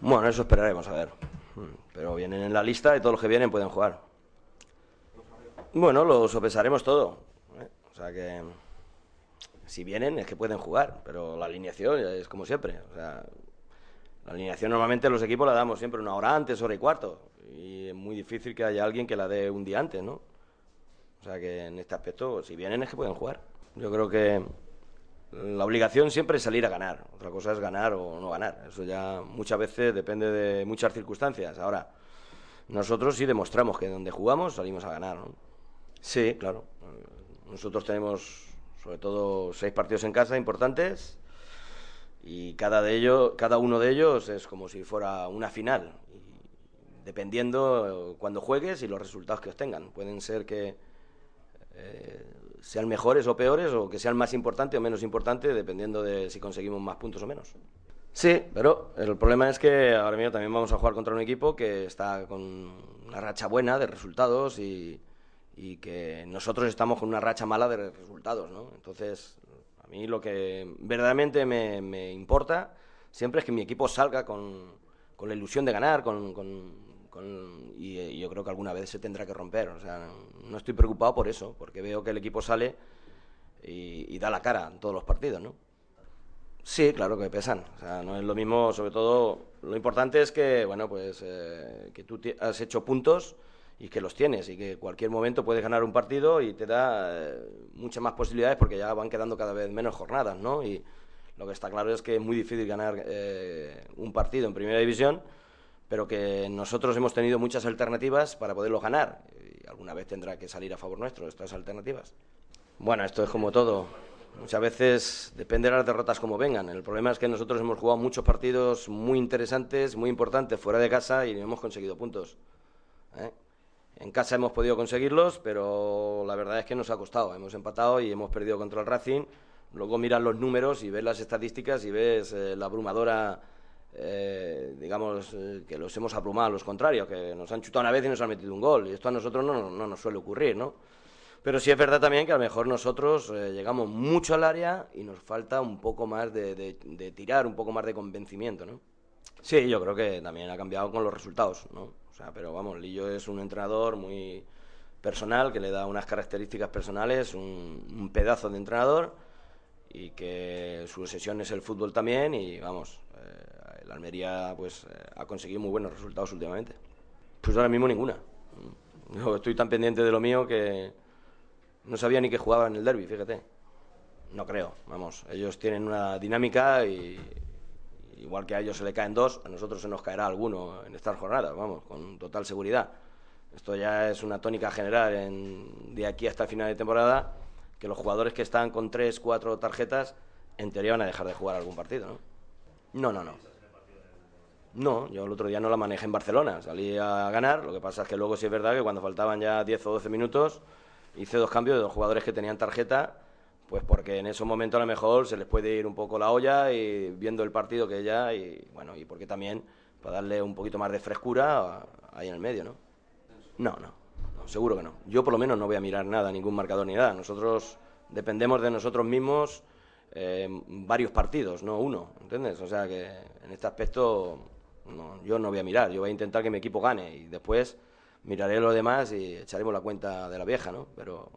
Bueno, eso esperaremos a ver. Pero vienen en la lista y todos los que vienen pueden jugar. Bueno, lo sopesaremos todo. ¿eh? O sea que si vienen es que pueden jugar, pero la alineación es como siempre. O sea, la alineación normalmente los equipos la damos siempre una hora antes, hora y cuarto. Y es muy difícil que haya alguien que la dé un día antes, ¿no? O sea que en este aspecto, si vienen es que pueden jugar. Yo creo que la obligación siempre es salir a ganar. Otra cosa es ganar o no ganar. Eso ya muchas veces depende de muchas circunstancias. Ahora, nosotros sí demostramos que donde jugamos salimos a ganar. ¿no? Sí, claro. Nosotros tenemos sobre todo seis partidos en casa importantes y cada de ellos, cada uno de ellos es como si fuera una final. Y dependiendo cuando juegues y los resultados que obtengan. Pueden ser que eh, sean mejores o peores o que sean más importantes o menos importantes dependiendo de si conseguimos más puntos o menos. Sí, pero el problema es que ahora mismo también vamos a jugar contra un equipo que está con una racha buena de resultados y, que nosotros estamos con una racha mala de resultados, ¿no? Entonces, a mí lo que verdaderamente me, importa siempre es que mi equipo salga con, con la ilusión de ganar, con y, yo creo que alguna vez se tendrá que romper. O sea, no estoy preocupado por eso, porque veo que el equipo sale y, da la cara en todos los partidos, ¿no? Sí, claro que pesan. O sea, no es lo mismo, sobre todo, lo importante es que, bueno, pues eh, que tú has hecho puntos y que los tienes y que cualquier momento puedes ganar un partido y te da eh, muchas más posibilidades porque ya van quedando cada vez menos jornadas, ¿no? Y lo que está claro es que es muy difícil ganar eh, un partido en primera división pero que nosotros hemos tenido muchas alternativas para poderlo ganar. Y alguna vez tendrá que salir a favor nuestro estas alternativas. Bueno, esto es como todo. Muchas veces depende de las derrotas como vengan. El problema es que nosotros hemos jugado muchos partidos muy interesantes, muy importantes fuera de casa y no hemos conseguido puntos. ¿eh? En casa hemos podido conseguirlos, pero la verdad es que nos ha costado. Hemos empatado y hemos perdido contra el Racing. Luego miras los números y ves las estadísticas y ves eh, la abrumadora eh, digamos, eh, que los hemos aplumado a los contrarios, que nos han chutado una vez y nos han metido un gol. Y esto a nosotros no, no nos suele ocurrir, ¿no? Pero sí es verdad también que a lo mejor nosotros eh, llegamos mucho al área y nos falta un poco más de, de, tirar, un poco más de convencimiento, ¿no? Sí, yo creo que también ha cambiado con los resultados, ¿no? O sea, pero vamos, Lillo es un entrenador muy personal, que le da unas características personales, un, un pedazo de entrenador y que su obsesión es el fútbol también y vamos, la Almería pues eh, ha conseguido muy buenos resultados últimamente. Pues ahora mismo ninguna. Estoy tan pendiente de lo mío que no sabía ni que jugaba en el derby, fíjate. No creo, vamos. Ellos tienen una dinámica y igual que a ellos se le caen dos, a nosotros se nos caerá alguno en estas jornadas, vamos, con total seguridad. Esto ya es una tónica general en, de aquí hasta final de temporada, que los jugadores que están con tres, cuatro tarjetas, en teoría van a dejar de jugar algún partido, ¿no? No, no, no. No, yo el otro día no la manejé en Barcelona, salí a ganar, lo que pasa es que luego sí es verdad que cuando faltaban ya 10 o 12 minutos hice dos cambios de dos jugadores que tenían tarjeta, pues porque en esos momentos a lo mejor se les puede ir un poco la olla y viendo el partido que ya y bueno, y porque también para darle un poquito más de frescura ahí en el medio, ¿no? No, no, seguro que no. Yo por lo menos no voy a mirar nada, ningún marcador ni nada. Nosotros dependemos de nosotros mismos eh, varios partidos, no uno, ¿entiendes? O sea que en este aspecto no, yo no voy a mirar, yo voy a intentar que mi equipo gane y después miraré lo demás y echaremos la cuenta de la vieja, ¿no? Pero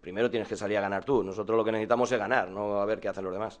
primero tienes que salir a ganar tú. Nosotros lo que necesitamos es ganar, no a ver qué hacen los demás.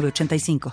85